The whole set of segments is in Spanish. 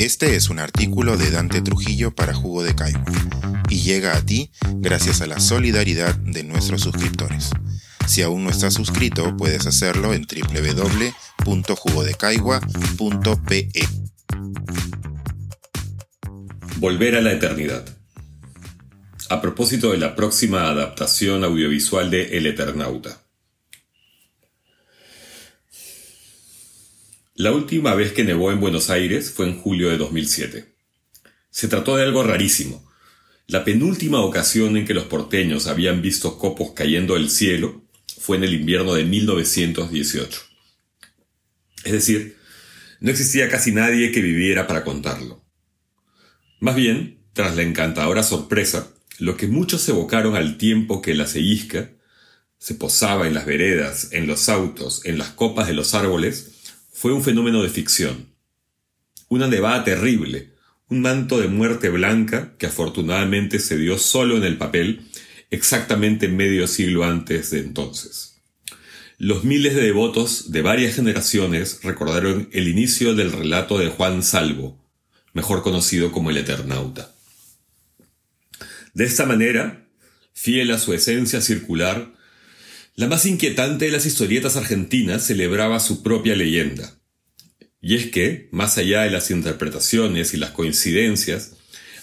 Este es un artículo de Dante Trujillo para Jugo de Caigua y llega a ti gracias a la solidaridad de nuestros suscriptores. Si aún no estás suscrito, puedes hacerlo en www.jugodecaigua.pe. Volver a la eternidad. A propósito de la próxima adaptación audiovisual de El Eternauta. La última vez que nevó en Buenos Aires fue en julio de 2007. Se trató de algo rarísimo. La penúltima ocasión en que los porteños habían visto copos cayendo del cielo fue en el invierno de 1918. Es decir, no existía casi nadie que viviera para contarlo. Más bien, tras la encantadora sorpresa, lo que muchos evocaron al tiempo que la ceísca se posaba en las veredas, en los autos, en las copas de los árboles, fue un fenómeno de ficción. Una nevada terrible, un manto de muerte blanca que afortunadamente se dio solo en el papel exactamente medio siglo antes de entonces. Los miles de devotos de varias generaciones recordaron el inicio del relato de Juan Salvo, mejor conocido como el Eternauta. De esta manera, fiel a su esencia circular, la más inquietante de las historietas argentinas celebraba su propia leyenda. Y es que, más allá de las interpretaciones y las coincidencias,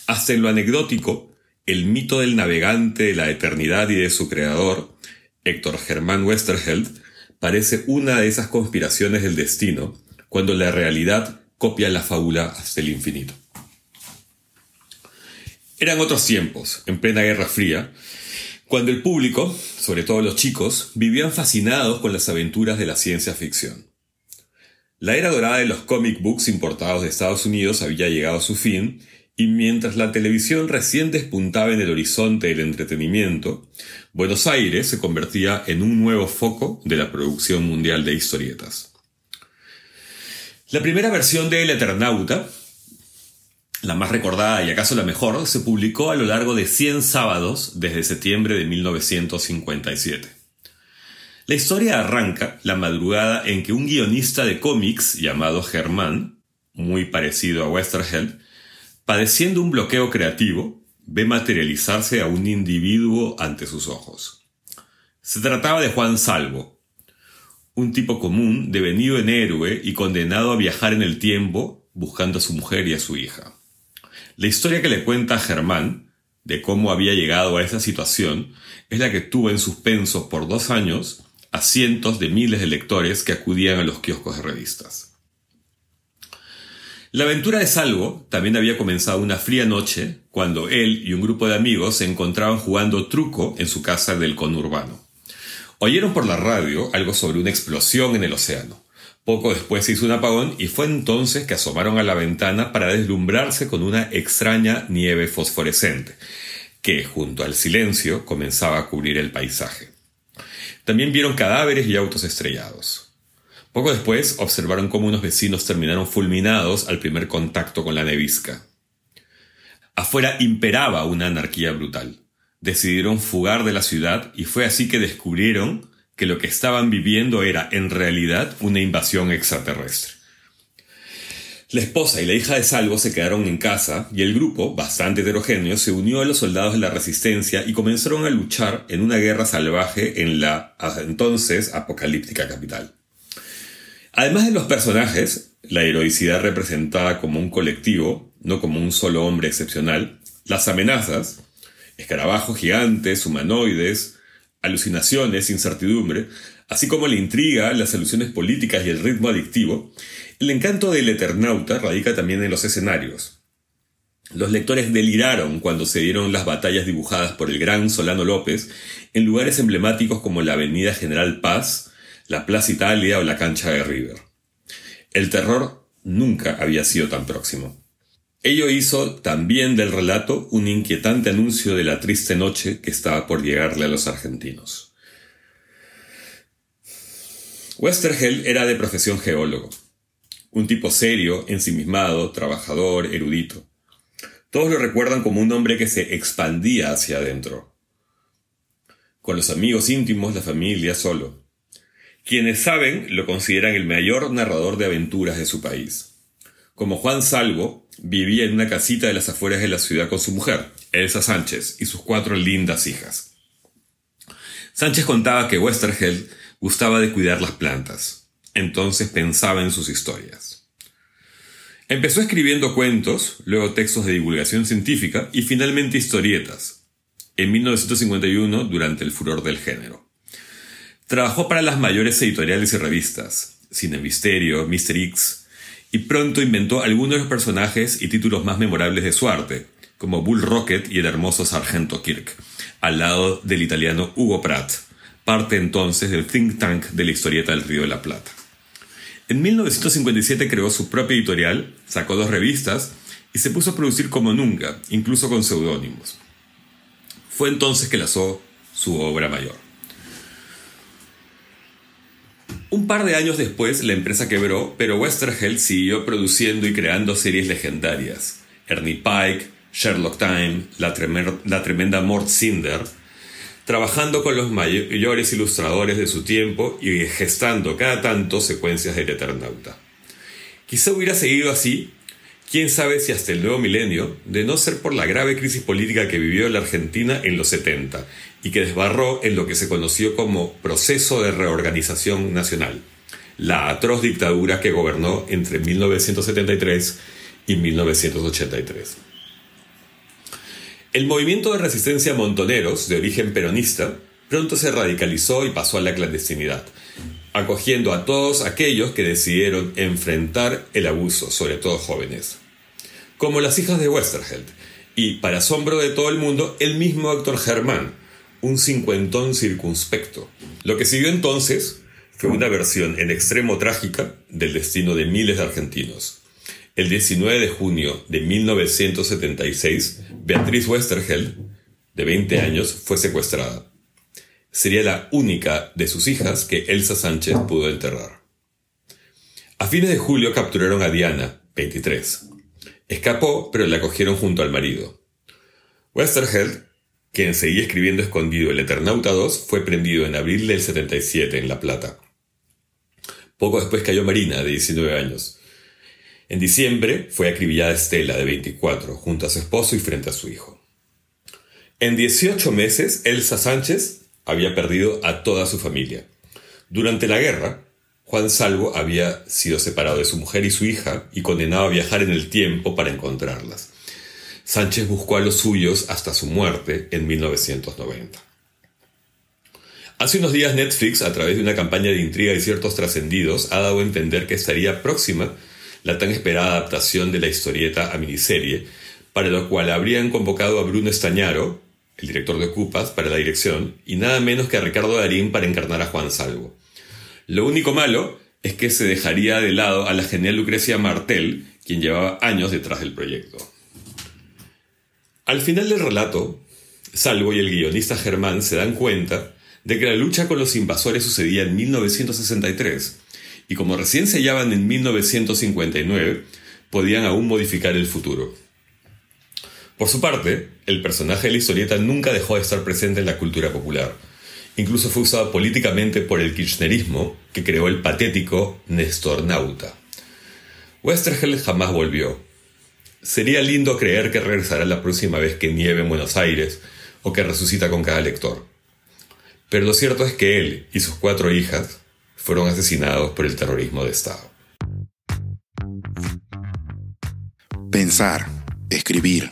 hasta en lo anecdótico, el mito del navegante de la eternidad y de su creador, Héctor Germán Westerheld, parece una de esas conspiraciones del destino, cuando la realidad copia la fábula hasta el infinito. Eran otros tiempos, en plena Guerra Fría, cuando el público, sobre todo los chicos, vivían fascinados con las aventuras de la ciencia ficción. La era dorada de los comic books importados de Estados Unidos había llegado a su fin, y mientras la televisión recién despuntaba en el horizonte del entretenimiento, Buenos Aires se convertía en un nuevo foco de la producción mundial de historietas. La primera versión de El Eternauta la más recordada y acaso la mejor, se publicó a lo largo de 100 sábados desde septiembre de 1957. La historia arranca la madrugada en que un guionista de cómics llamado Germán, muy parecido a Westerheld, padeciendo un bloqueo creativo, ve materializarse a un individuo ante sus ojos. Se trataba de Juan Salvo, un tipo común devenido en héroe y condenado a viajar en el tiempo buscando a su mujer y a su hija. La historia que le cuenta Germán de cómo había llegado a esa situación es la que tuvo en suspenso por dos años a cientos de miles de lectores que acudían a los kioscos de revistas. La aventura de Salvo también había comenzado una fría noche cuando él y un grupo de amigos se encontraban jugando truco en su casa del conurbano. Oyeron por la radio algo sobre una explosión en el océano. Poco después se hizo un apagón y fue entonces que asomaron a la ventana para deslumbrarse con una extraña nieve fosforescente, que junto al silencio comenzaba a cubrir el paisaje. También vieron cadáveres y autos estrellados. Poco después observaron cómo unos vecinos terminaron fulminados al primer contacto con la nevisca. Afuera imperaba una anarquía brutal. Decidieron fugar de la ciudad y fue así que descubrieron que lo que estaban viviendo era en realidad una invasión extraterrestre. La esposa y la hija de Salvo se quedaron en casa y el grupo, bastante heterogéneo, se unió a los soldados de la resistencia y comenzaron a luchar en una guerra salvaje en la entonces apocalíptica capital. Además de los personajes, la heroicidad representada como un colectivo, no como un solo hombre excepcional, las amenazas, escarabajos gigantes, humanoides, alucinaciones, incertidumbre, así como la intriga, las alusiones políticas y el ritmo adictivo, el encanto del Eternauta radica también en los escenarios. Los lectores deliraron cuando se dieron las batallas dibujadas por el gran Solano López en lugares emblemáticos como la Avenida General Paz, la Plaza Italia o la cancha de River. El terror nunca había sido tan próximo. Ello hizo también del relato un inquietante anuncio de la triste noche que estaba por llegarle a los argentinos. Westerheld era de profesión geólogo, un tipo serio, ensimismado, trabajador, erudito. Todos lo recuerdan como un hombre que se expandía hacia adentro. Con los amigos íntimos, la familia, solo. Quienes saben lo consideran el mayor narrador de aventuras de su país. Como Juan Salvo, vivía en una casita de las afueras de la ciudad con su mujer, Elsa Sánchez, y sus cuatro lindas hijas. Sánchez contaba que Westergeld gustaba de cuidar las plantas, entonces pensaba en sus historias. Empezó escribiendo cuentos, luego textos de divulgación científica y finalmente historietas, en 1951 durante el furor del género. Trabajó para las mayores editoriales y revistas, Cine Misterio, Mr. X, y pronto inventó algunos de los personajes y títulos más memorables de su arte, como Bull Rocket y el hermoso Sargento Kirk, al lado del italiano Hugo Pratt, parte entonces del think tank de la historieta del Río de la Plata. En 1957 creó su propia editorial, sacó dos revistas y se puso a producir como nunca, incluso con seudónimos. Fue entonces que lanzó su obra mayor. Un par de años después la empresa quebró, pero Westergeld siguió produciendo y creando series legendarias. Ernie Pike, Sherlock Time, la, tremenda Mort Cinder, trabajando con los mayores ilustradores de su tiempo y gestando cada tanto secuencias del Eternauta. Quizá hubiera seguido así, quién sabe si hasta el nuevo milenio, de no ser por la grave crisis política que vivió la Argentina en los 70 y que desbarró en lo que se conoció como proceso de reorganización nacional, la atroz dictadura que gobernó entre 1973 y 1983. El movimiento de resistencia montoneros, de origen peronista, pronto se radicalizó y pasó a la clandestinidad, acogiendo a todos aquellos que decidieron enfrentar el abuso, sobre todo jóvenes, como las hijas de Westerheld, y, para asombro de todo el mundo, el mismo Héctor Germán, un cincuentón circunspecto. Lo que siguió entonces fue una versión en extremo trágica del destino de miles de argentinos. El 19 de junio de 1976, Beatriz Westergeld, de 20 años, fue secuestrada. Sería la única de sus hijas que Elsa Sánchez pudo enterrar. A fines de julio capturaron a Diana, 23. Escapó, pero la cogieron junto al marido. Westergeld quien seguía escribiendo escondido El Eternauta 2, fue prendido en abril del 77 en La Plata. Poco después cayó Marina, de 19 años. En diciembre fue acribillada Estela, de 24, junto a su esposo y frente a su hijo. En 18 meses, Elsa Sánchez había perdido a toda su familia. Durante la guerra, Juan Salvo había sido separado de su mujer y su hija y condenado a viajar en el tiempo para encontrarlas. Sánchez buscó a los suyos hasta su muerte en 1990. Hace unos días Netflix, a través de una campaña de intriga y ciertos trascendidos, ha dado a entender que estaría próxima la tan esperada adaptación de la historieta a miniserie, para lo cual habrían convocado a Bruno Estañaro, el director de Ocupas, para la dirección, y nada menos que a Ricardo Darín para encarnar a Juan Salvo. Lo único malo es que se dejaría de lado a la genial Lucrecia Martel, quien llevaba años detrás del proyecto. Al final del relato, Salvo y el guionista Germán se dan cuenta de que la lucha con los invasores sucedía en 1963 y como recién se hallaban en 1959, podían aún modificar el futuro. Por su parte, el personaje de la historieta nunca dejó de estar presente en la cultura popular. Incluso fue usado políticamente por el kirchnerismo, que creó el patético Nestor Nauta. Westergel jamás volvió, Sería lindo creer que regresará la próxima vez que nieve en Buenos Aires o que resucita con cada lector. Pero lo cierto es que él y sus cuatro hijas fueron asesinados por el terrorismo de Estado. Pensar, escribir,